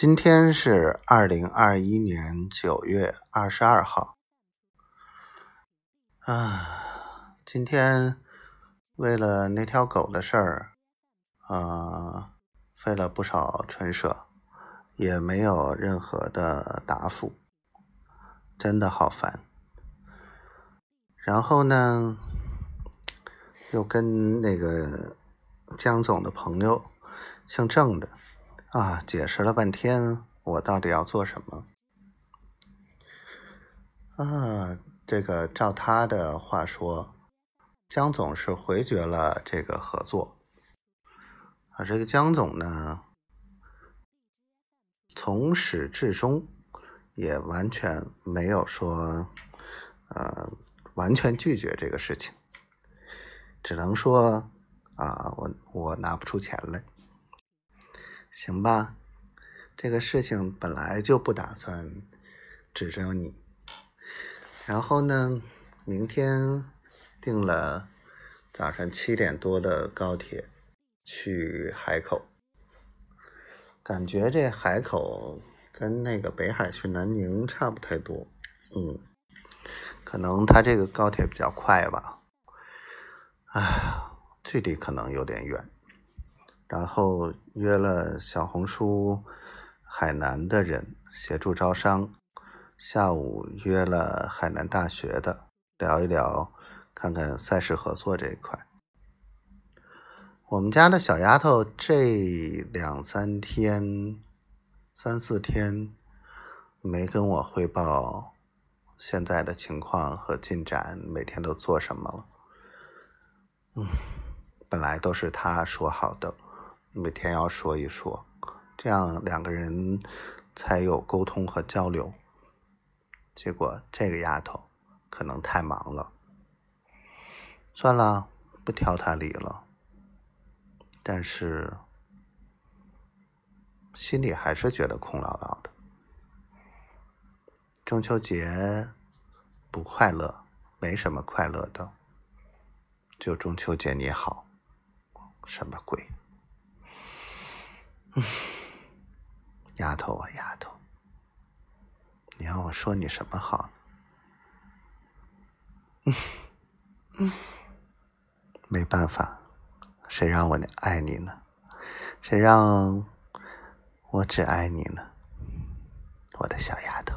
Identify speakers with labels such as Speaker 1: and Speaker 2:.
Speaker 1: 今天是二零二一年九月二十二号。啊，今天为了那条狗的事儿，啊，费了不少唇舌，也没有任何的答复，真的好烦。然后呢，又跟那个江总的朋友，姓郑的。啊，解释了半天，我到底要做什么？啊，这个照他的话说，江总是回绝了这个合作。而这个江总呢，从始至终也完全没有说，呃，完全拒绝这个事情，只能说啊，我我拿不出钱来。行吧，这个事情本来就不打算指着你。然后呢，明天订了早上七点多的高铁去海口。感觉这海口跟那个北海去南宁差不太多，嗯，可能他这个高铁比较快吧。哎，距离可能有点远。然后约了小红书海南的人协助招商，下午约了海南大学的聊一聊，看看赛事合作这一块。我们家的小丫头这两三天、三四天没跟我汇报现在的情况和进展，每天都做什么了。嗯，本来都是她说好的。每天要说一说，这样两个人才有沟通和交流。结果这个丫头可能太忙了，算了，不挑她理了。但是心里还是觉得空落落的。中秋节不快乐，没什么快乐的，就中秋节你好，什么鬼？丫头啊，丫头，你要我说你什么好？嗯嗯，没办法，谁让我爱你呢？谁让我只爱你呢？我的小丫头。